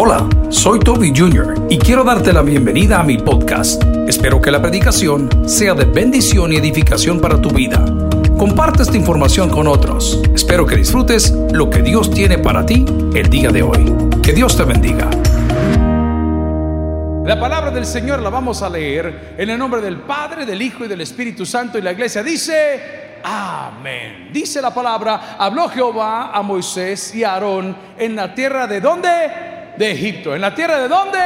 Hola, soy Toby Jr. y quiero darte la bienvenida a mi podcast. Espero que la predicación sea de bendición y edificación para tu vida. Comparte esta información con otros. Espero que disfrutes lo que Dios tiene para ti el día de hoy. Que Dios te bendiga. La palabra del Señor la vamos a leer en el nombre del Padre, del Hijo y del Espíritu Santo y la iglesia dice, amén. Dice la palabra, habló Jehová a Moisés y a Aarón en la tierra de dónde? De Egipto. ¿En la tierra de dónde?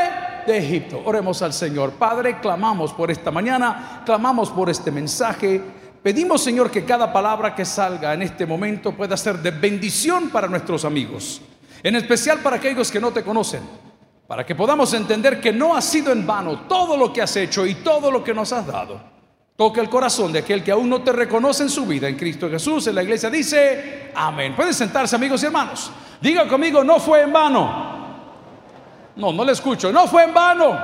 De Egipto. Oremos al Señor. Padre, clamamos por esta mañana, clamamos por este mensaje. Pedimos, Señor, que cada palabra que salga en este momento pueda ser de bendición para nuestros amigos, en especial para aquellos que no te conocen para que podamos entender que no ha sido en vano todo lo que has hecho y todo lo que nos has dado. Toca el corazón de aquel que aún no te reconoce en su vida en Cristo Jesús. En la iglesia dice, amén. Pueden sentarse amigos y hermanos. Diga conmigo, no fue en vano. No, no le escucho, no fue en vano.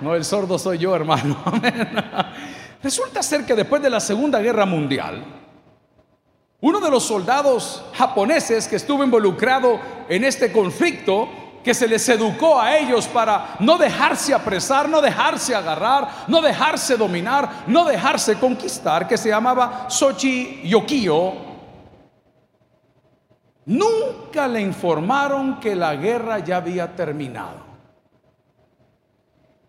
No, el sordo soy yo, hermano. Resulta ser que después de la Segunda Guerra Mundial, uno de los soldados japoneses que estuvo involucrado en este conflicto que se les educó a ellos para no dejarse apresar, no dejarse agarrar, no dejarse dominar, no dejarse conquistar, que se llamaba Sochi Yokio, nunca le informaron que la guerra ya había terminado.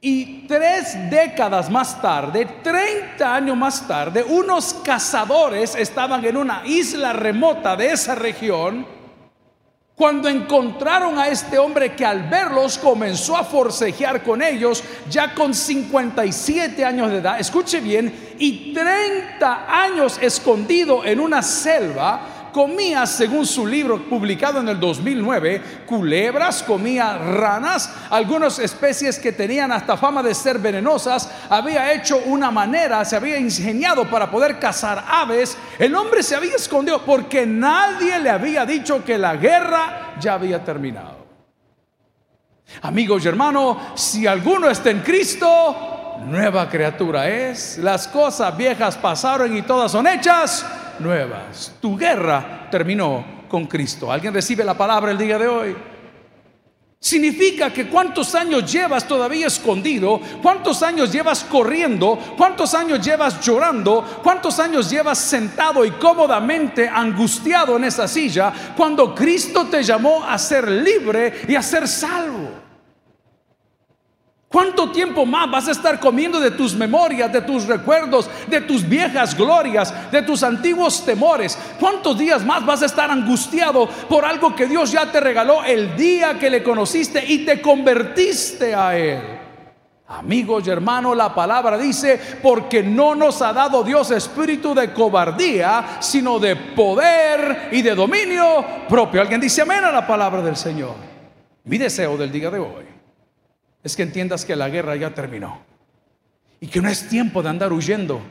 Y tres décadas más tarde, 30 años más tarde, unos cazadores estaban en una isla remota de esa región, cuando encontraron a este hombre que al verlos comenzó a forcejear con ellos, ya con 57 años de edad, escuche bien, y 30 años escondido en una selva, comía, según su libro publicado en el 2009, culebras, comía ranas, algunas especies que tenían hasta fama de ser venenosas, había hecho una manera, se había ingeniado para poder cazar aves. El hombre se había escondido porque nadie le había dicho que la guerra ya había terminado. Amigos y hermanos, si alguno está en Cristo, nueva criatura es. Las cosas viejas pasaron y todas son hechas nuevas. Tu guerra terminó con Cristo. ¿Alguien recibe la palabra el día de hoy? Significa que cuántos años llevas todavía escondido, cuántos años llevas corriendo, cuántos años llevas llorando, cuántos años llevas sentado y cómodamente angustiado en esa silla cuando Cristo te llamó a ser libre y a ser salvo. ¿Cuánto tiempo más vas a estar comiendo de tus memorias, de tus recuerdos, de tus viejas glorias, de tus antiguos temores? ¿Cuántos días más vas a estar angustiado por algo que Dios ya te regaló el día que le conociste y te convertiste a Él? Amigos y hermanos, la palabra dice, porque no nos ha dado Dios espíritu de cobardía, sino de poder y de dominio propio. Alguien dice amén a la palabra del Señor. Mi deseo del día de hoy es que entiendas que la guerra ya terminó y que no es tiempo de andar huyendo.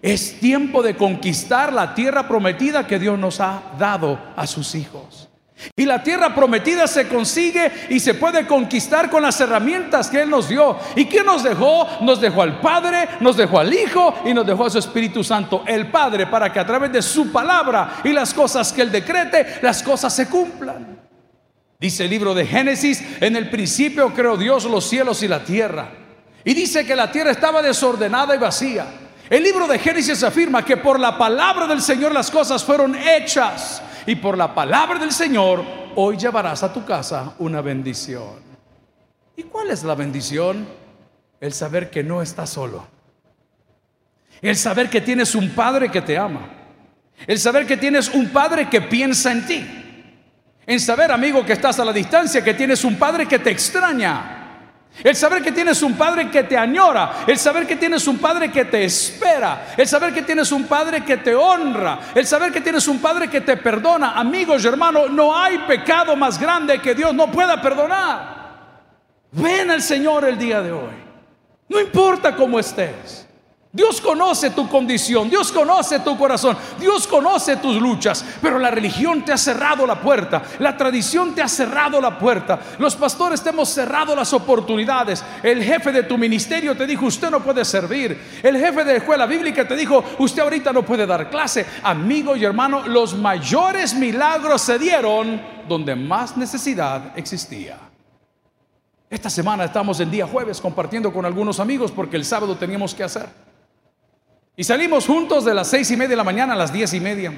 Es tiempo de conquistar la tierra prometida que Dios nos ha dado a sus hijos. Y la tierra prometida se consigue y se puede conquistar con las herramientas que Él nos dio. ¿Y qué nos dejó? Nos dejó al Padre, nos dejó al Hijo y nos dejó a su Espíritu Santo. El Padre para que a través de su palabra y las cosas que Él decrete, las cosas se cumplan. Dice el libro de Génesis, en el principio creó Dios los cielos y la tierra. Y dice que la tierra estaba desordenada y vacía. El libro de Génesis afirma que por la palabra del Señor las cosas fueron hechas. Y por la palabra del Señor hoy llevarás a tu casa una bendición. ¿Y cuál es la bendición? El saber que no estás solo. El saber que tienes un padre que te ama. El saber que tienes un padre que piensa en ti. En saber, amigo, que estás a la distancia, que tienes un padre que te extraña. El saber que tienes un padre que te añora, el saber que tienes un padre que te espera, el saber que tienes un padre que te honra, el saber que tienes un padre que te perdona. Amigos y hermanos, no hay pecado más grande que Dios no pueda perdonar. Ven al Señor el día de hoy. No importa cómo estés. Dios conoce tu condición, Dios conoce tu corazón, Dios conoce tus luchas, pero la religión te ha cerrado la puerta, la tradición te ha cerrado la puerta, los pastores te hemos cerrado las oportunidades, el jefe de tu ministerio te dijo usted no puede servir, el jefe de la escuela bíblica te dijo usted ahorita no puede dar clase, amigo y hermano, los mayores milagros se dieron donde más necesidad existía. Esta semana estamos en día jueves compartiendo con algunos amigos porque el sábado teníamos que hacer. Y salimos juntos de las seis y media de la mañana a las diez y media.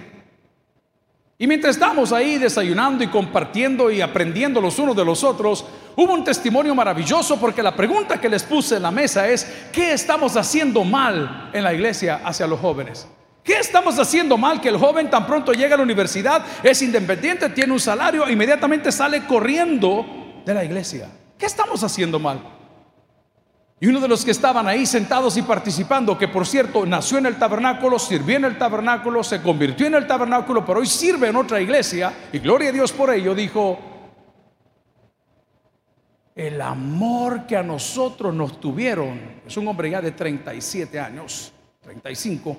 Y mientras estamos ahí desayunando y compartiendo y aprendiendo los unos de los otros, hubo un testimonio maravilloso porque la pregunta que les puse en la mesa es, ¿qué estamos haciendo mal en la iglesia hacia los jóvenes? ¿Qué estamos haciendo mal que el joven tan pronto llega a la universidad, es independiente, tiene un salario, inmediatamente sale corriendo de la iglesia? ¿Qué estamos haciendo mal? Y uno de los que estaban ahí sentados y participando, que por cierto nació en el tabernáculo, sirvió en el tabernáculo, se convirtió en el tabernáculo, pero hoy sirve en otra iglesia, y gloria a Dios por ello, dijo, el amor que a nosotros nos tuvieron, es un hombre ya de 37 años, 35,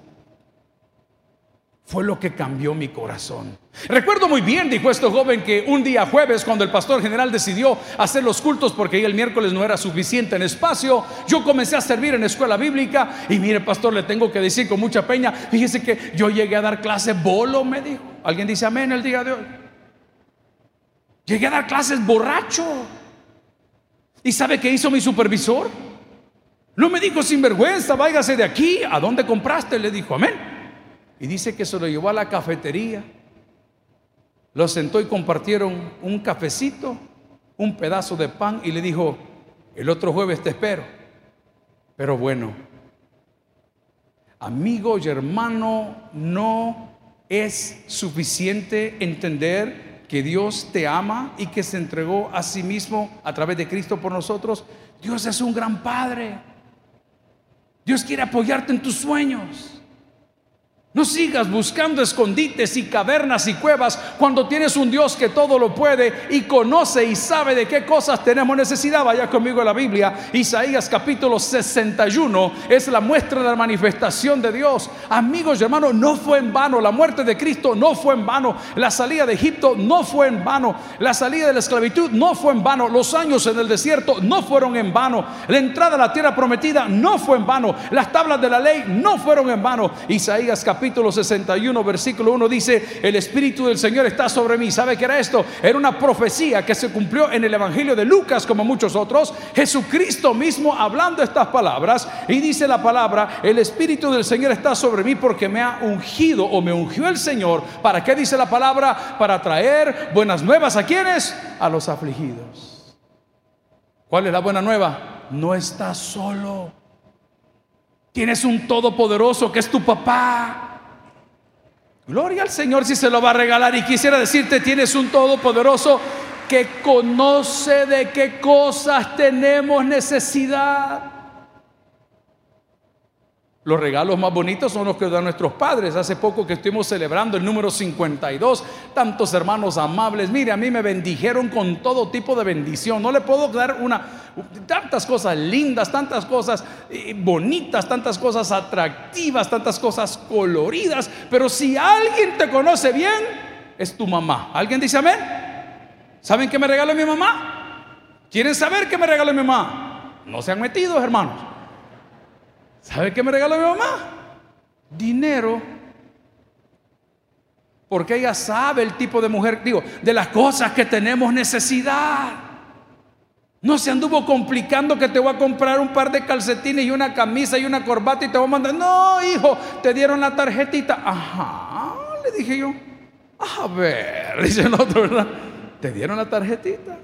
fue lo que cambió mi corazón. Recuerdo muy bien, dijo este joven, que un día jueves, cuando el pastor general decidió hacer los cultos porque el miércoles no era suficiente en espacio, yo comencé a servir en escuela bíblica y mire, pastor, le tengo que decir con mucha peña, fíjese que yo llegué a dar clase bolo, me dijo. ¿Alguien dice amén el día de hoy? Llegué a dar clases borracho. ¿Y sabe qué hizo mi supervisor? No me dijo sinvergüenza, váyase de aquí. ¿A dónde compraste? Le dijo, amén. Y dice que se lo llevó a la cafetería, lo sentó y compartieron un cafecito, un pedazo de pan y le dijo, el otro jueves te espero. Pero bueno, amigo y hermano, no es suficiente entender que Dios te ama y que se entregó a sí mismo a través de Cristo por nosotros. Dios es un gran Padre. Dios quiere apoyarte en tus sueños. No sigas buscando escondites y cavernas y cuevas cuando tienes un Dios que todo lo puede y conoce y sabe de qué cosas tenemos necesidad. Vaya conmigo a la Biblia. Isaías capítulo 61 es la muestra de la manifestación de Dios. Amigos y hermanos, no fue en vano. La muerte de Cristo no fue en vano. La salida de Egipto no fue en vano. La salida de la esclavitud no fue en vano. Los años en el desierto no fueron en vano. La entrada a la tierra prometida no fue en vano. Las tablas de la ley no fueron en vano. Isaías capítulo capítulo 61, versículo 1 dice, el Espíritu del Señor está sobre mí. ¿Sabe qué era esto? Era una profecía que se cumplió en el Evangelio de Lucas como muchos otros. Jesucristo mismo hablando estas palabras y dice la palabra, el Espíritu del Señor está sobre mí porque me ha ungido o me ungió el Señor. ¿Para qué dice la palabra? Para traer buenas nuevas a quienes? A los afligidos. ¿Cuál es la buena nueva? No estás solo. Tienes un todopoderoso que es tu papá. Gloria al Señor si se lo va a regalar. Y quisiera decirte, tienes un todopoderoso que conoce de qué cosas tenemos necesidad. Los regalos más bonitos son los que dan nuestros padres. Hace poco que estuvimos celebrando el número 52, tantos hermanos amables. Mire, a mí me bendijeron con todo tipo de bendición. No le puedo dar una tantas cosas lindas, tantas cosas eh, bonitas, tantas cosas atractivas, tantas cosas coloridas, pero si alguien te conoce bien, es tu mamá. ¿Alguien dice amén? ¿Saben qué me regaló mi mamá? ¿Quieren saber qué me regaló mi mamá? No se han metido, hermanos. ¿Sabe qué me regaló mi mamá? Dinero. Porque ella sabe el tipo de mujer, digo, de las cosas que tenemos necesidad. No se anduvo complicando que te voy a comprar un par de calcetines y una camisa y una corbata y te voy a mandar. No, hijo, te dieron la tarjetita. Ajá, le dije yo. A ver, dice el otro, ¿verdad? Te dieron la tarjetita.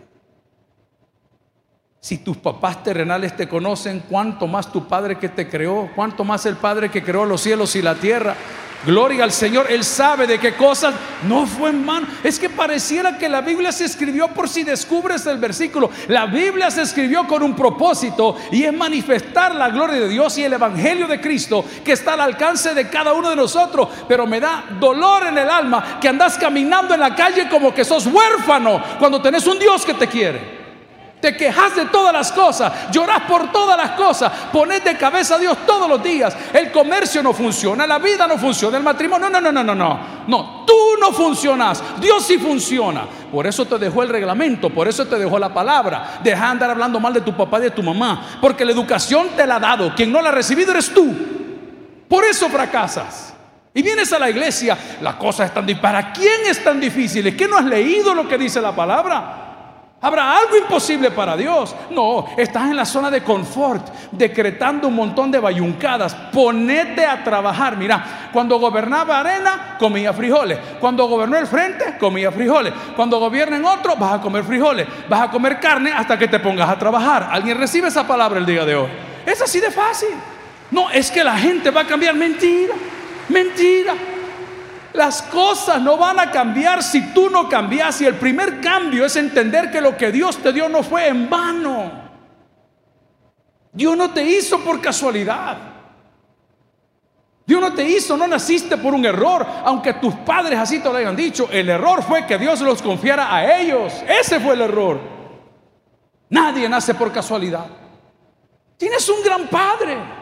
Si tus papás terrenales te conocen, cuánto más tu Padre que te creó, cuánto más el Padre que creó los cielos y la tierra. Gloria al Señor, Él sabe de qué cosas no fue en mano. Es que pareciera que la Biblia se escribió por si descubres el versículo. La Biblia se escribió con un propósito y es manifestar la gloria de Dios y el Evangelio de Cristo que está al alcance de cada uno de nosotros. Pero me da dolor en el alma que andas caminando en la calle como que sos huérfano cuando tenés un Dios que te quiere. Te quejas de todas las cosas, lloras por todas las cosas, pones de cabeza a Dios todos los días. El comercio no funciona, la vida no funciona, el matrimonio, no, no, no, no, no, no. tú no funcionas, Dios sí funciona. Por eso te dejó el reglamento, por eso te dejó la palabra. Deja de andar hablando mal de tu papá y de tu mamá, porque la educación te la ha dado, quien no la ha recibido eres tú. Por eso fracasas. Y vienes a la iglesia, la cosa es tan difícil. ¿Para quién es tan difícil? ¿Es que no has leído lo que dice la palabra? ¿Habrá algo imposible para Dios? No, estás en la zona de confort, decretando un montón de bayuncadas. Ponete a trabajar. Mira, cuando gobernaba Arena, comía frijoles. Cuando gobernó el frente, comía frijoles. Cuando gobiernen otro, vas a comer frijoles. Vas a comer carne hasta que te pongas a trabajar. ¿Alguien recibe esa palabra el día de hoy? Es así de fácil. No, es que la gente va a cambiar. Mentira, mentira. Las cosas no van a cambiar si tú no cambias. Y el primer cambio es entender que lo que Dios te dio no fue en vano. Dios no te hizo por casualidad. Dios no te hizo, no naciste por un error, aunque tus padres así te lo hayan dicho. El error fue que Dios los confiara a ellos. Ese fue el error. Nadie nace por casualidad. Tienes un gran padre.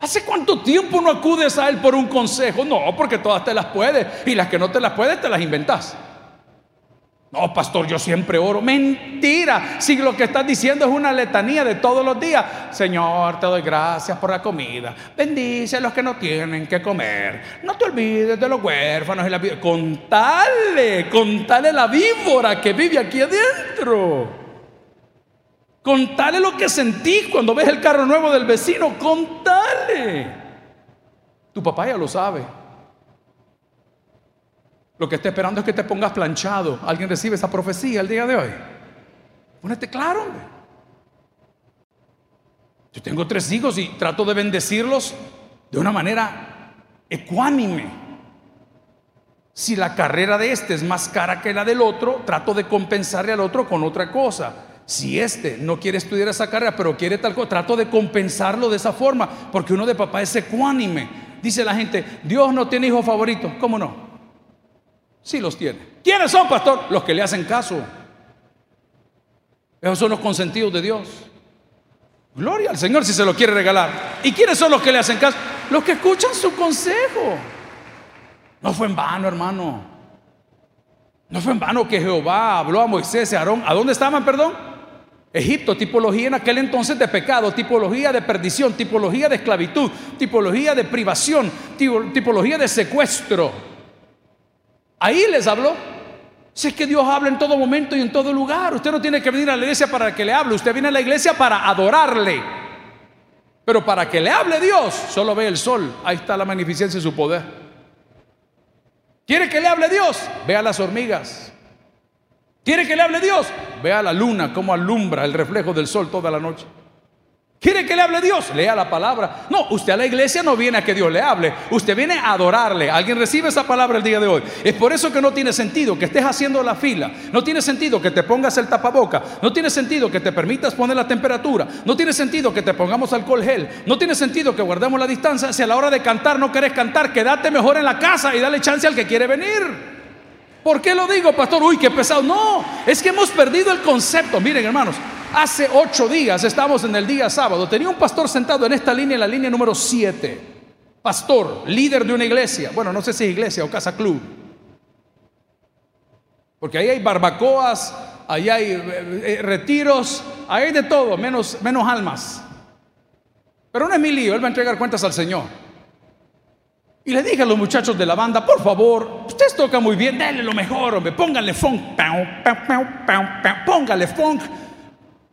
¿Hace cuánto tiempo no acudes a Él por un consejo? No, porque todas te las puedes y las que no te las puedes te las inventas. No, pastor, yo siempre oro. Mentira. Si lo que estás diciendo es una letanía de todos los días. Señor, te doy gracias por la comida. Bendice a los que no tienen que comer. No te olvides de los huérfanos y la. Contale, contale la víbora que vive aquí adentro. Contale lo que sentís cuando ves el carro nuevo del vecino. Contale. Tu papá ya lo sabe. Lo que está esperando es que te pongas planchado. ¿Alguien recibe esa profecía el día de hoy? Pónete claro. Yo tengo tres hijos y trato de bendecirlos de una manera ecuánime. Si la carrera de este es más cara que la del otro, trato de compensarle al otro con otra cosa. Si este no quiere estudiar esa carrera, pero quiere tal cosa, trato de compensarlo de esa forma, porque uno de papá es ecuánime. Dice la gente, Dios no tiene hijos favoritos. ¿Cómo no? Sí los tiene. ¿Quiénes son, pastor? Los que le hacen caso. Esos son los consentidos de Dios. Gloria al Señor si se lo quiere regalar. ¿Y quiénes son los que le hacen caso? Los que escuchan su consejo. No fue en vano, hermano. No fue en vano que Jehová habló a Moisés y a Aarón. ¿A dónde estaban, perdón? Egipto, tipología en aquel entonces de pecado, tipología de perdición, tipología de esclavitud, tipología de privación, tipología de secuestro. Ahí les habló. Si es que Dios habla en todo momento y en todo lugar. Usted no tiene que venir a la iglesia para que le hable. Usted viene a la iglesia para adorarle. Pero para que le hable Dios, solo ve el sol. Ahí está la magnificencia de su poder. ¿Quiere que le hable Dios? Vea las hormigas. ¿Quiere que le hable Dios? Vea la luna cómo alumbra el reflejo del sol toda la noche. ¿Quiere que le hable Dios? Lea la palabra. No, usted a la iglesia no viene a que Dios le hable. Usted viene a adorarle. ¿Alguien recibe esa palabra el día de hoy? Es por eso que no tiene sentido que estés haciendo la fila. No tiene sentido que te pongas el tapaboca. No tiene sentido que te permitas poner la temperatura. No tiene sentido que te pongamos alcohol gel. No tiene sentido que guardemos la distancia. Si a la hora de cantar no querés cantar, quédate mejor en la casa y dale chance al que quiere venir. ¿Por qué lo digo, pastor? Uy, qué pesado. No, es que hemos perdido el concepto. Miren, hermanos, hace ocho días estamos en el día sábado. Tenía un pastor sentado en esta línea, en la línea número siete. Pastor, líder de una iglesia. Bueno, no sé si es iglesia o casa club. Porque ahí hay barbacoas, ahí hay eh, eh, retiros, ahí hay de todo, menos, menos almas. Pero no es mi lío, él va a entregar cuentas al Señor. Y le dije a los muchachos de la banda, por favor, ustedes tocan muy bien, denle lo mejor, hombre, pónganle funk, póngale funk,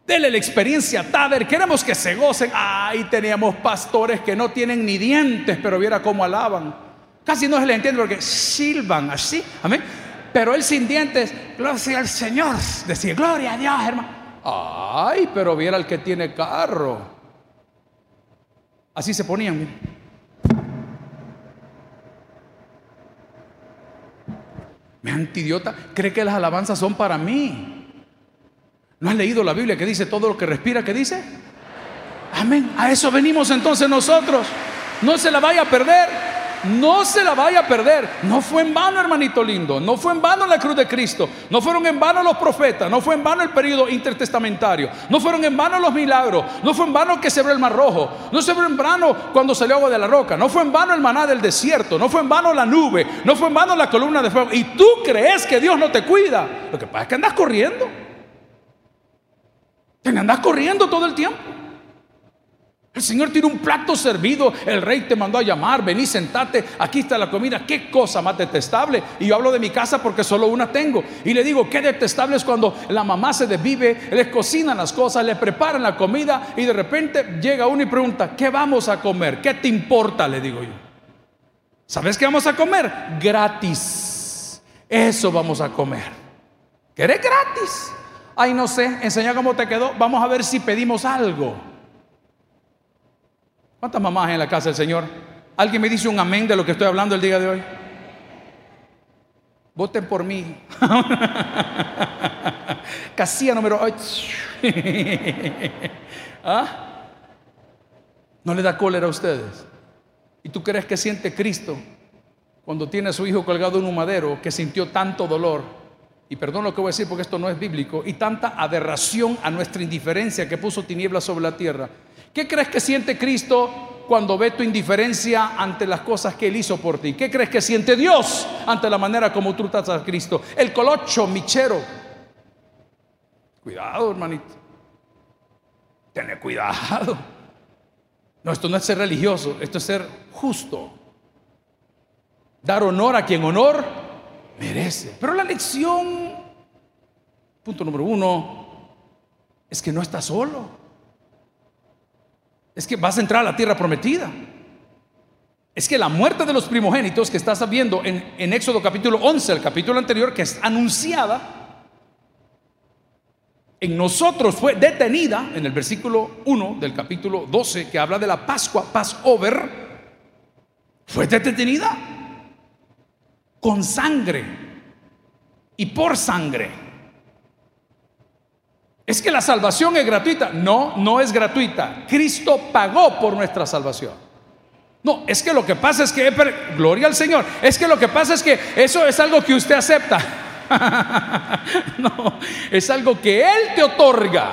denle la experiencia Tader, queremos que se gocen. Ahí teníamos pastores que no tienen ni dientes, pero viera cómo alaban. Casi no se le entiende porque silban así, amén. Pero él sin dientes, gloria al Señor, decía, gloria a Dios, hermano. Ay, pero viera el que tiene carro. Así se ponían. Me antidiota, cree que las alabanzas son para mí. ¿No has leído la Biblia que dice todo lo que respira? ¿Qué dice? Amén. A eso venimos entonces nosotros. No se la vaya a perder. No se la vaya a perder. No fue en vano, hermanito lindo. No fue en vano la cruz de Cristo. No fueron en vano los profetas. No fue en vano el periodo intertestamentario. No fueron en vano los milagros. No fue en vano que se abrió el mar rojo. No se abrió en vano cuando salió agua de la roca. No fue en vano el maná del desierto. No fue en vano la nube. No fue en vano la columna de fuego. Y tú crees que Dios no te cuida. Lo que pasa es que andas corriendo. Te andas corriendo todo el tiempo. El Señor tiene un plato servido, el rey te mandó a llamar, vení, sentate, aquí está la comida, qué cosa más detestable. Y yo hablo de mi casa porque solo una tengo. Y le digo, qué detestable es cuando la mamá se desvive, les cocinan las cosas, le preparan la comida y de repente llega uno y pregunta, ¿qué vamos a comer? ¿Qué te importa? Le digo yo. ¿Sabes qué vamos a comer? Gratis. Eso vamos a comer. ¿Querés gratis? Ay, no sé, enseña cómo te quedó. Vamos a ver si pedimos algo. ¿Cuántas mamás hay en la casa del Señor? ¿Alguien me dice un amén de lo que estoy hablando el día de hoy? Voten por mí. Casilla número 8. ¿Ah? ¿No le da cólera a ustedes? ¿Y tú crees que siente Cristo cuando tiene a su hijo colgado en un madero que sintió tanto dolor? Y perdón lo que voy a decir porque esto no es bíblico. Y tanta aberración a nuestra indiferencia que puso tinieblas sobre la tierra ¿Qué crees que siente Cristo cuando ve tu indiferencia ante las cosas que Él hizo por ti? ¿Qué crees que siente Dios ante la manera como tú tratas a Cristo? El colocho, michero. Cuidado, hermanito. Tener cuidado. No, esto no es ser religioso, esto es ser justo. Dar honor a quien honor merece. Pero la lección, punto número uno, es que no estás solo. Es que vas a entrar a la tierra prometida. Es que la muerte de los primogénitos que estás viendo en, en Éxodo capítulo 11, el capítulo anterior, que es anunciada, en nosotros fue detenida en el versículo 1 del capítulo 12 que habla de la Pascua, Passover, fue detenida con sangre y por sangre. Es que la salvación es gratuita. No, no es gratuita. Cristo pagó por nuestra salvación. No, es que lo que pasa es que, gloria al Señor, es que lo que pasa es que eso es algo que usted acepta. no, es algo que Él te otorga.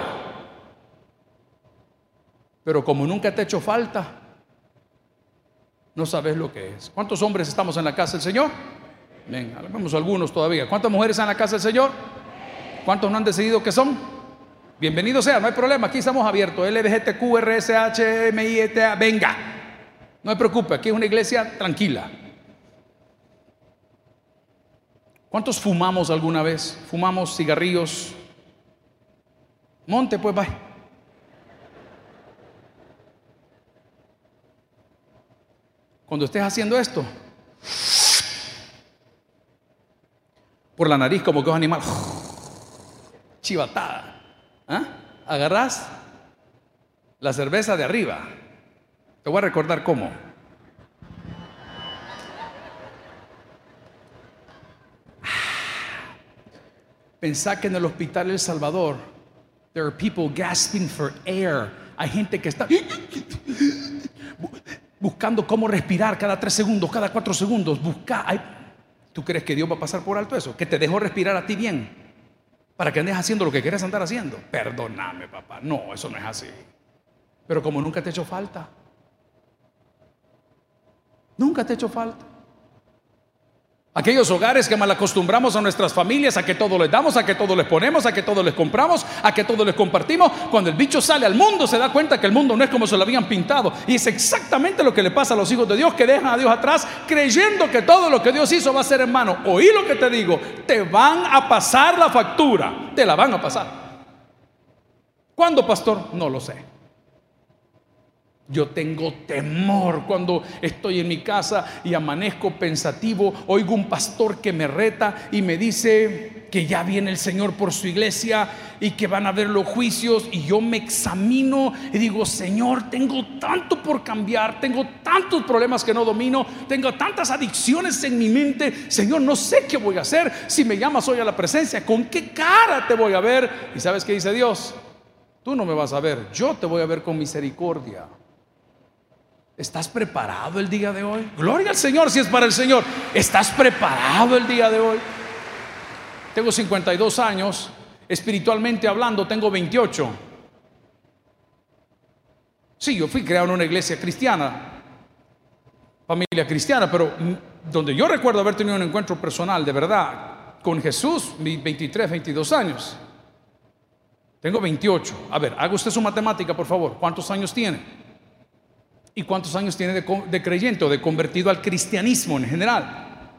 Pero como nunca te ha hecho falta, no sabes lo que es. ¿Cuántos hombres estamos en la casa del Señor? Venga, vemos algunos todavía. ¿Cuántas mujeres están en la casa del Señor? ¿Cuántos no han decidido que son? Bienvenido sea, no hay problema, aquí estamos abiertos. LBGTQ, RSH, MITA, venga. No me preocupe, aquí es una iglesia tranquila. ¿Cuántos fumamos alguna vez? Fumamos cigarrillos. Monte, pues va. Cuando estés haciendo esto, por la nariz como que es animal, chivatada. ¿Ah? Agarrás la cerveza de arriba. Te voy a recordar cómo. Pensá que en el hospital El Salvador, there are people gasping for air. Hay gente que está buscando cómo respirar cada tres segundos, cada cuatro segundos. Busca. ¿Tú crees que Dios va a pasar por alto eso? Que te dejó respirar a ti bien para que andes haciendo lo que quieres andar haciendo. Perdóname, papá. No, eso no es así. Pero como nunca te he hecho falta. Nunca te he hecho falta. Aquellos hogares que mal acostumbramos a nuestras familias a que todo les damos, a que todo les ponemos, a que todo les compramos, a que todo les compartimos. Cuando el bicho sale al mundo se da cuenta que el mundo no es como se lo habían pintado. Y es exactamente lo que le pasa a los hijos de Dios que dejan a Dios atrás creyendo que todo lo que Dios hizo va a ser en mano. Oí lo que te digo, te van a pasar la factura, te la van a pasar. ¿Cuándo, pastor? No lo sé. Yo tengo temor cuando estoy en mi casa y amanezco pensativo, oigo un pastor que me reta y me dice que ya viene el Señor por su iglesia y que van a haber los juicios y yo me examino y digo, Señor, tengo tanto por cambiar, tengo tantos problemas que no domino, tengo tantas adicciones en mi mente, Señor, no sé qué voy a hacer si me llamas hoy a la presencia, ¿con qué cara te voy a ver? Y sabes qué dice Dios, tú no me vas a ver, yo te voy a ver con misericordia. ¿Estás preparado el día de hoy? Gloria al Señor si es para el Señor. ¿Estás preparado el día de hoy? Tengo 52 años, espiritualmente hablando tengo 28. Sí, yo fui creado en una iglesia cristiana, familia cristiana, pero donde yo recuerdo haber tenido un encuentro personal de verdad con Jesús, mis 23, 22 años. Tengo 28. A ver, haga usted su matemática, por favor. ¿Cuántos años tiene? ¿Y cuántos años tiene de, creyente o de convertido al cristianismo en general?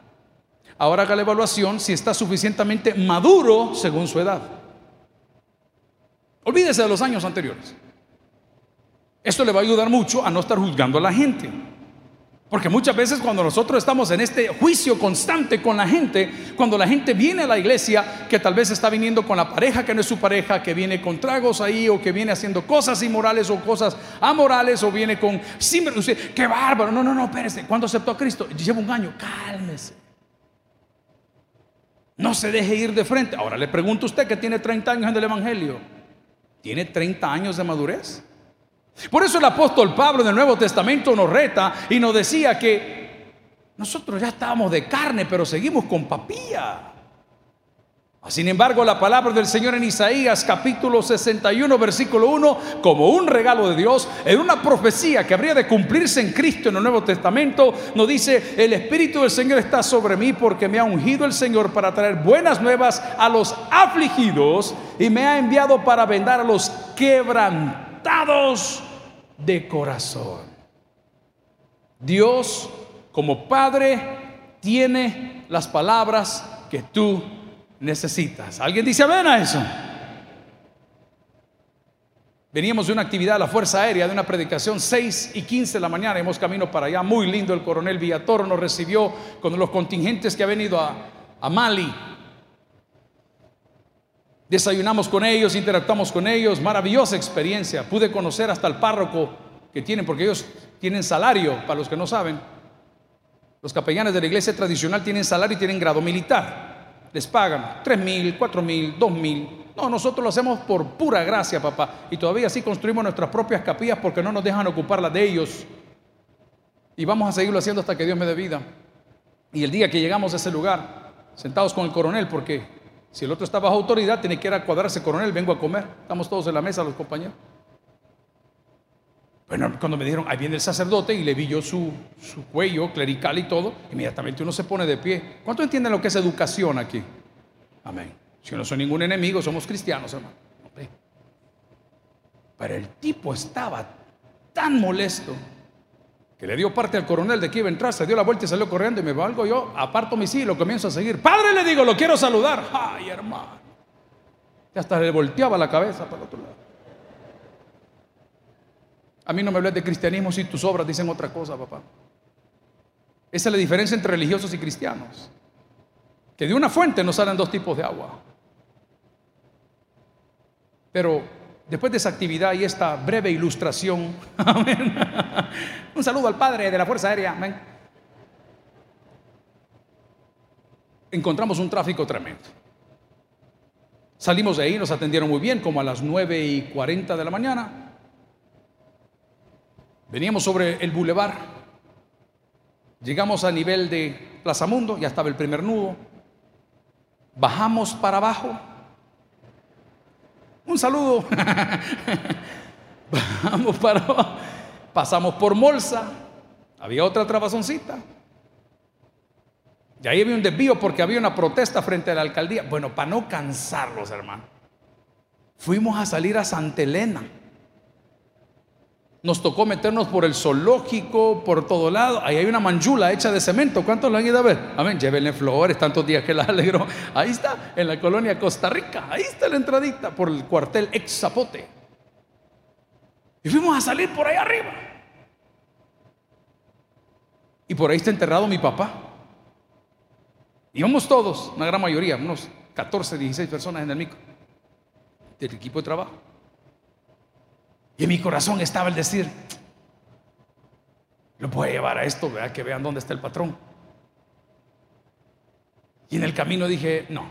Ahora haga la evaluación si está suficientemente maduro según su edad. Olvídese de los años anteriores. Esto le va a ayudar mucho a no estar juzgando a la gente. Porque muchas veces cuando nosotros estamos en este juicio constante con la gente, cuando la gente viene a la iglesia, que tal vez está viniendo con la pareja que no es su pareja, que viene con tragos ahí, o que viene haciendo cosas inmorales o cosas amorales, o viene con, sí, qué bárbaro, no, no, no, espérese, ¿cuándo aceptó a Cristo? Lleva un año, cálmese. No se deje ir de frente. Ahora le pregunto a usted que tiene 30 años en el Evangelio, ¿tiene 30 años de madurez? Por eso el apóstol Pablo en el Nuevo Testamento nos reta y nos decía que nosotros ya estábamos de carne, pero seguimos con papilla. Sin embargo, la palabra del Señor en Isaías capítulo 61, versículo 1, como un regalo de Dios, en una profecía que habría de cumplirse en Cristo en el Nuevo Testamento, nos dice, el Espíritu del Señor está sobre mí porque me ha ungido el Señor para traer buenas nuevas a los afligidos y me ha enviado para vendar a los quebrantados de corazón. Dios como Padre tiene las palabras que tú necesitas. ¿Alguien dice amén a eso? Veníamos de una actividad de la Fuerza Aérea, de una predicación 6 y 15 de la mañana, hemos camino para allá, muy lindo, el coronel Villatoro nos recibió con los contingentes que ha venido a, a Mali. Desayunamos con ellos, interactuamos con ellos, maravillosa experiencia. Pude conocer hasta el párroco que tienen, porque ellos tienen salario, para los que no saben. Los capellanes de la iglesia tradicional tienen salario y tienen grado militar. Les pagan 3 mil, 4 mil, 2 mil. No, nosotros lo hacemos por pura gracia, papá. Y todavía así construimos nuestras propias capillas porque no nos dejan ocupar las de ellos. Y vamos a seguirlo haciendo hasta que Dios me dé vida. Y el día que llegamos a ese lugar, sentados con el coronel, porque si el otro está bajo autoridad, tiene que ir a cuadrarse, coronel, vengo a comer. Estamos todos en la mesa, los compañeros. Bueno, cuando me dijeron, ahí viene el sacerdote y le vi yo su, su cuello clerical y todo, inmediatamente uno se pone de pie. ¿Cuánto entienden lo que es educación aquí? Amén. Si no soy ningún enemigo, somos cristianos, hermano. Pero el tipo estaba tan molesto que le dio parte al coronel de que iba a entrar, se dio la vuelta y salió corriendo y me valgo yo, aparto mi sí y lo comienzo a seguir. Padre, le digo, lo quiero saludar. Ay, hermano. Y hasta le volteaba la cabeza para el otro lado. A mí no me hables de cristianismo si tus obras dicen otra cosa, papá. Esa es la diferencia entre religiosos y cristianos. Que de una fuente nos salen dos tipos de agua. Pero Después de esa actividad y esta breve ilustración, un saludo al padre de la Fuerza Aérea. Encontramos un tráfico tremendo. Salimos de ahí, nos atendieron muy bien, como a las 9 y 40 de la mañana. Veníamos sobre el bulevar. Llegamos a nivel de Plaza Mundo, ya estaba el primer nudo. Bajamos para abajo un saludo. Vamos para Pasamos por Molsa. Había otra trabazoncita. Y ahí había un desvío porque había una protesta frente a la alcaldía. Bueno, para no cansarlos, hermano. Fuimos a salir a Santa Elena. Nos tocó meternos por el zoológico, por todo lado. Ahí hay una manjula hecha de cemento. ¿Cuántos la han ido a ver? Amén. Llévenle flores, tantos días que la alegró. Ahí está, en la colonia Costa Rica. Ahí está la entradita por el cuartel ex Zapote. Y fuimos a salir por ahí arriba. Y por ahí está enterrado mi papá. Íbamos todos, una gran mayoría, unos 14, 16 personas en el micro, del equipo de trabajo. Y en mi corazón estaba el decir, lo voy a llevar a esto, ¿verdad? que vean dónde está el patrón. Y en el camino dije, no,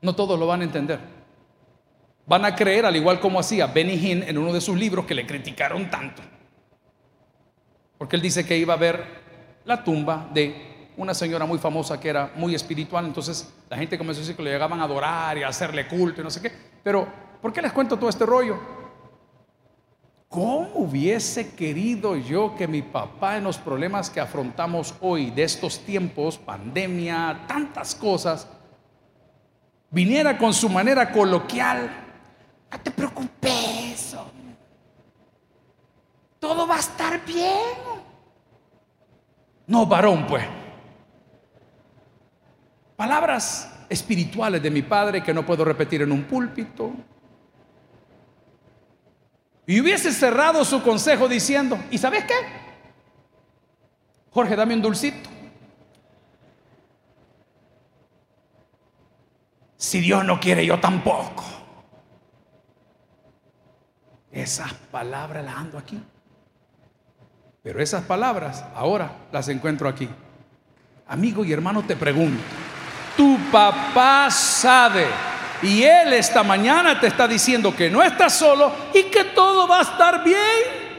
no todos lo van a entender. Van a creer, al igual como hacía Benny Hinn en uno de sus libros que le criticaron tanto. Porque él dice que iba a ver la tumba de una señora muy famosa que era muy espiritual. Entonces la gente comenzó a decir que le llegaban a adorar y a hacerle culto y no sé qué. Pero, ¿por qué les cuento todo este rollo? ¿Cómo hubiese querido yo que mi papá en los problemas que afrontamos hoy, de estos tiempos, pandemia, tantas cosas, viniera con su manera coloquial? No te preocupes. todo va a estar bien. No, varón, pues. Palabras espirituales de mi padre que no puedo repetir en un púlpito. Y hubiese cerrado su consejo diciendo, ¿y sabes qué? Jorge, dame un dulcito. Si Dios no quiere, yo tampoco. Esas palabras las ando aquí. Pero esas palabras ahora las encuentro aquí. Amigo y hermano, te pregunto, tu papá sabe y él esta mañana te está diciendo que no estás solo y que todo va a estar bien.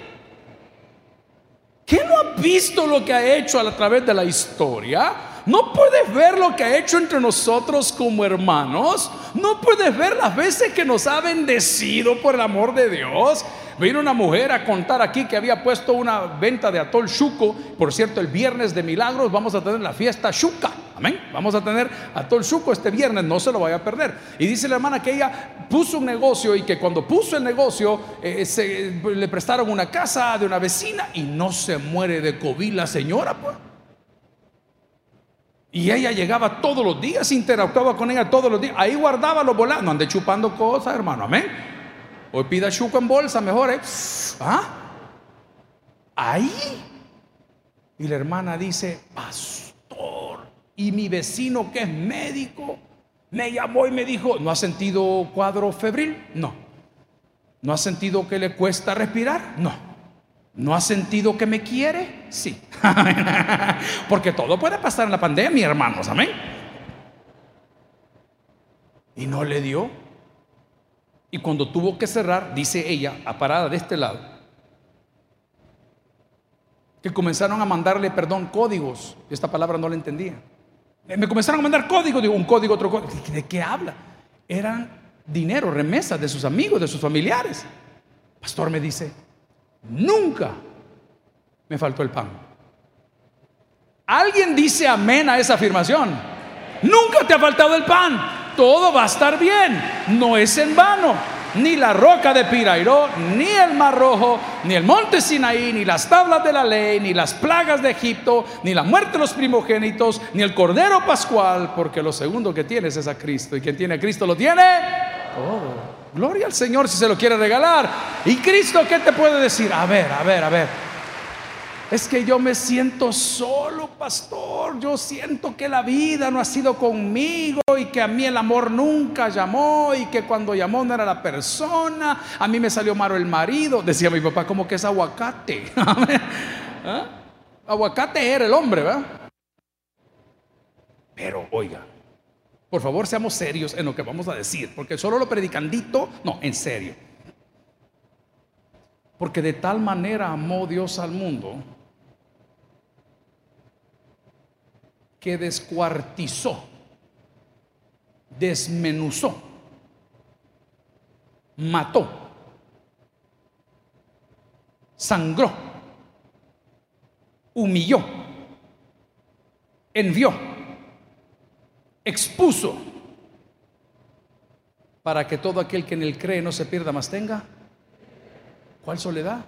¿Qué no ha visto lo que ha hecho a través de la historia? ¿No puedes ver lo que ha hecho entre nosotros como hermanos? ¿No puedes ver las veces que nos ha bendecido por el amor de Dios? Vino una mujer a contar aquí que había puesto una venta de atol chuco. Por cierto, el viernes de milagros vamos a tener la fiesta chuca. Amén. Vamos a tener atol chuco este viernes, no se lo vaya a perder. Y dice la hermana que ella puso un negocio y que cuando puso el negocio eh, se, le prestaron una casa de una vecina y no se muere de COVID la señora, pues. Y ella llegaba todos los días, interactuaba con ella todos los días. Ahí guardaba los volados. No ande chupando cosas, hermano. Amén. Hoy pida chuco en bolsa, mejor, ¿eh? ¿Ah? Ahí. Y la hermana dice, pastor, y mi vecino que es médico, me llamó y me dijo, ¿no ha sentido cuadro febril? No. ¿No ha sentido que le cuesta respirar? No. ¿No ha sentido que me quiere? Sí. Porque todo puede pasar en la pandemia, hermanos, amén. Y no le dio. Y cuando tuvo que cerrar, dice ella, a parada de este lado, que comenzaron a mandarle, perdón, códigos. Esta palabra no la entendía. Me comenzaron a mandar códigos, digo, un código, otro código. ¿De qué habla? Eran dinero, remesas de sus amigos, de sus familiares. Pastor me dice, nunca me faltó el pan. ¿Alguien dice amén a esa afirmación? Nunca te ha faltado el pan todo va a estar bien. No es en vano. Ni la roca de Pirairó, ni el mar rojo, ni el monte Sinaí, ni las tablas de la ley, ni las plagas de Egipto, ni la muerte de los primogénitos, ni el cordero pascual, porque lo segundo que tienes es a Cristo. Y quien tiene a Cristo lo tiene todo. Gloria al Señor si se lo quiere regalar. ¿Y Cristo qué te puede decir? A ver, a ver, a ver. Es que yo me siento solo, pastor. Yo siento que la vida no ha sido conmigo y que a mí el amor nunca llamó y que cuando llamó no era la persona. A mí me salió malo el marido. Decía mi papá como que es aguacate. ¿Ah? Aguacate era el hombre, ¿verdad? Pero oiga, por favor seamos serios en lo que vamos a decir, porque solo lo predicandito, no, en serio. Porque de tal manera amó Dios al mundo que descuartizó, desmenuzó, mató, sangró, humilló, envió, expuso, para que todo aquel que en él cree no se pierda más tenga. ¿Cuál soledad?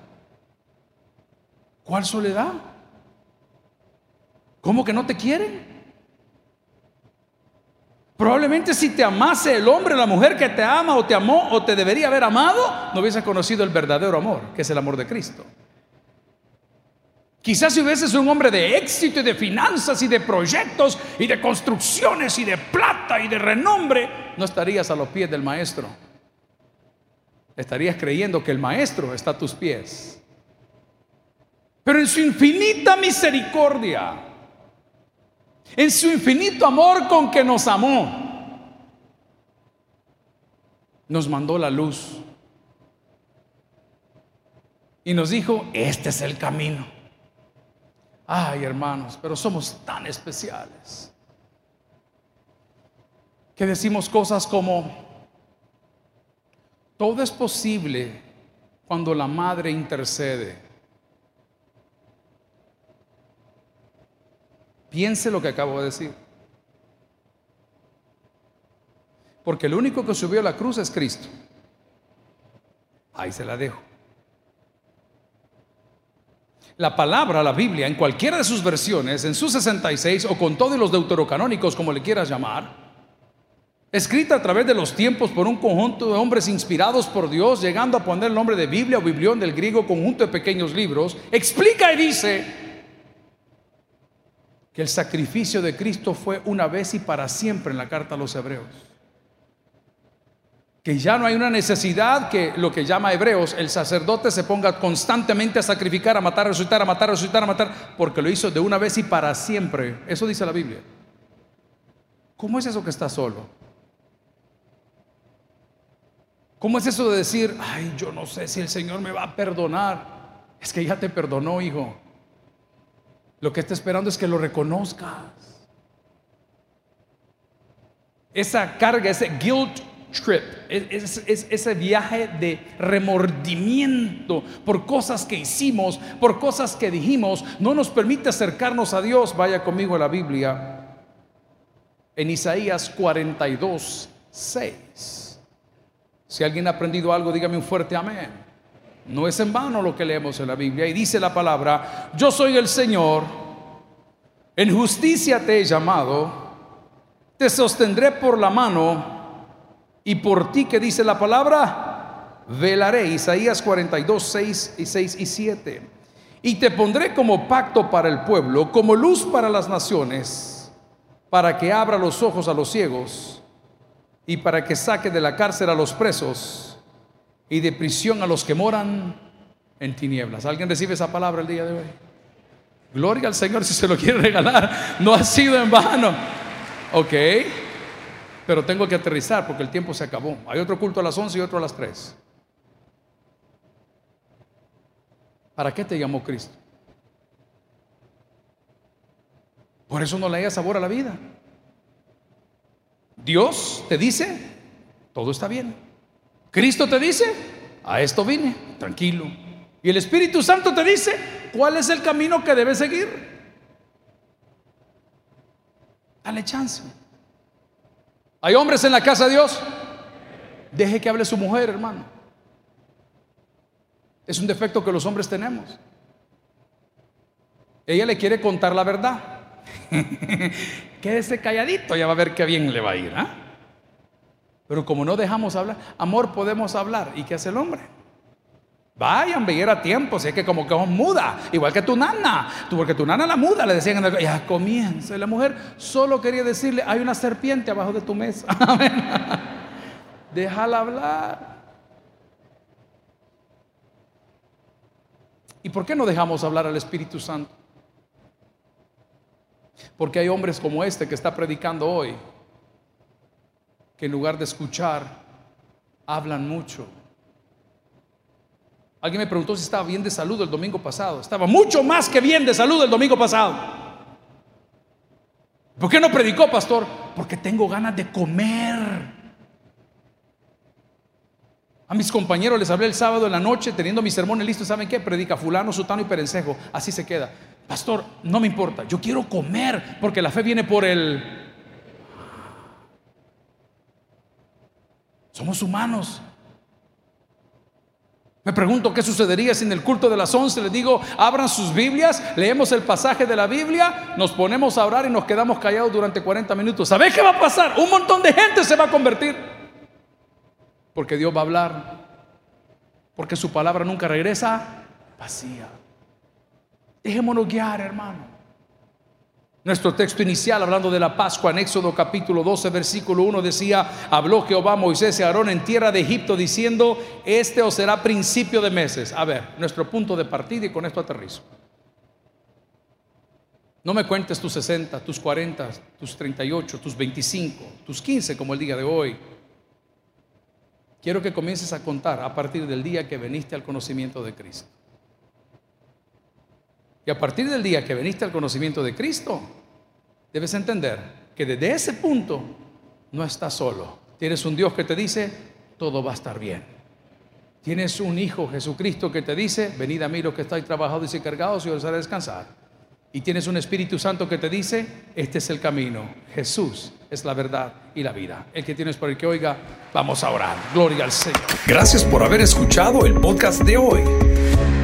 ¿Cuál soledad? ¿Cómo que no te quieren? Probablemente si te amase el hombre, la mujer que te ama o te amó o te debería haber amado, no hubiese conocido el verdadero amor, que es el amor de Cristo. Quizás si hubieses un hombre de éxito y de finanzas y de proyectos y de construcciones y de plata y de renombre, no estarías a los pies del maestro. Estarías creyendo que el maestro está a tus pies. Pero en su infinita misericordia, en su infinito amor con que nos amó, nos mandó la luz y nos dijo, este es el camino. Ay, hermanos, pero somos tan especiales que decimos cosas como, todo es posible cuando la madre intercede. Piense lo que acabo de decir. Porque el único que subió a la cruz es Cristo. Ahí se la dejo. La palabra, la Biblia, en cualquiera de sus versiones, en sus 66 o con todos los deuterocanónicos, como le quieras llamar, escrita a través de los tiempos por un conjunto de hombres inspirados por Dios, llegando a poner el nombre de Biblia o Biblión del griego, conjunto de pequeños libros, explica y dice que el sacrificio de Cristo fue una vez y para siempre en la carta a los hebreos. Que ya no hay una necesidad que lo que llama hebreos, el sacerdote se ponga constantemente a sacrificar, a matar, a resucitar, a matar, a resucitar, a matar, porque lo hizo de una vez y para siempre. Eso dice la Biblia. ¿Cómo es eso que está solo? ¿Cómo es eso de decir, ay, yo no sé si el Señor me va a perdonar? Es que ya te perdonó, hijo. Lo que está esperando es que lo reconozcas. Esa carga, ese guilt trip, es, ese viaje de remordimiento por cosas que hicimos, por cosas que dijimos, no nos permite acercarnos a Dios. Vaya conmigo a la Biblia. En Isaías 42, 6. Si alguien ha aprendido algo, dígame un fuerte amén. No es en vano lo que leemos en la Biblia. Y dice la palabra, yo soy el Señor, en justicia te he llamado, te sostendré por la mano y por ti que dice la palabra, velaré. Isaías 42, 6 y 6 y 7. Y te pondré como pacto para el pueblo, como luz para las naciones, para que abra los ojos a los ciegos y para que saque de la cárcel a los presos y de prisión a los que moran en tinieblas. ¿Alguien recibe esa palabra el día de hoy? Gloria al Señor si se lo quiere regalar. No ha sido en vano. Ok. Pero tengo que aterrizar porque el tiempo se acabó. Hay otro culto a las 11 y otro a las 3. ¿Para qué te llamó Cristo? Por eso no le haya sabor a la vida. Dios te dice, todo está bien. Cristo te dice, a esto vine, tranquilo. Y el Espíritu Santo te dice, ¿cuál es el camino que debes seguir? Dale chance. ¿Hay hombres en la casa de Dios? Deje que hable su mujer, hermano. Es un defecto que los hombres tenemos. Ella le quiere contar la verdad. Quédese calladito, ya va a ver qué bien le va a ir. ¿ah? Pero como no dejamos hablar, amor, podemos hablar. ¿Y qué hace el hombre? Vayan, veía a tiempo, si es que como que muda, igual que tu nana, porque tu nana la muda, le decían, ya comienza. Y la mujer solo quería decirle, hay una serpiente abajo de tu mesa. Déjala hablar. ¿Y por qué no dejamos hablar al Espíritu Santo? Porque hay hombres como este que está predicando hoy, en lugar de escuchar, hablan mucho. Alguien me preguntó si estaba bien de salud el domingo pasado. Estaba mucho más que bien de salud el domingo pasado. ¿Por qué no predicó, pastor? Porque tengo ganas de comer. A mis compañeros les hablé el sábado en la noche, teniendo mi sermón listo. ¿Saben qué? Predica fulano, sutano y perencejo. Así se queda. Pastor, no me importa, yo quiero comer porque la fe viene por el... Somos humanos. Me pregunto qué sucedería si en el culto de las 11 les digo, abran sus Biblias, leemos el pasaje de la Biblia, nos ponemos a orar y nos quedamos callados durante 40 minutos. ¿Sabes qué va a pasar? Un montón de gente se va a convertir. Porque Dios va a hablar. Porque su palabra nunca regresa vacía. Dejémonos guiar, hermano. Nuestro texto inicial, hablando de la Pascua en Éxodo capítulo 12, versículo 1, decía, habló Jehová Moisés y Aarón en tierra de Egipto diciendo, este os será principio de meses. A ver, nuestro punto de partida y con esto aterrizo. No me cuentes tus 60, tus 40, tus 38, tus 25, tus 15 como el día de hoy. Quiero que comiences a contar a partir del día que veniste al conocimiento de Cristo. Y a partir del día que veniste al conocimiento de Cristo, debes entender que desde ese punto no estás solo. Tienes un Dios que te dice, todo va a estar bien. Tienes un Hijo, Jesucristo, que te dice, venid a mí los que estáis trabajados y cargados y os haré descansar. Y tienes un Espíritu Santo que te dice, este es el camino. Jesús es la verdad y la vida. El que tienes por el que oiga, vamos a orar. Gloria al Señor. Gracias por haber escuchado el podcast de hoy.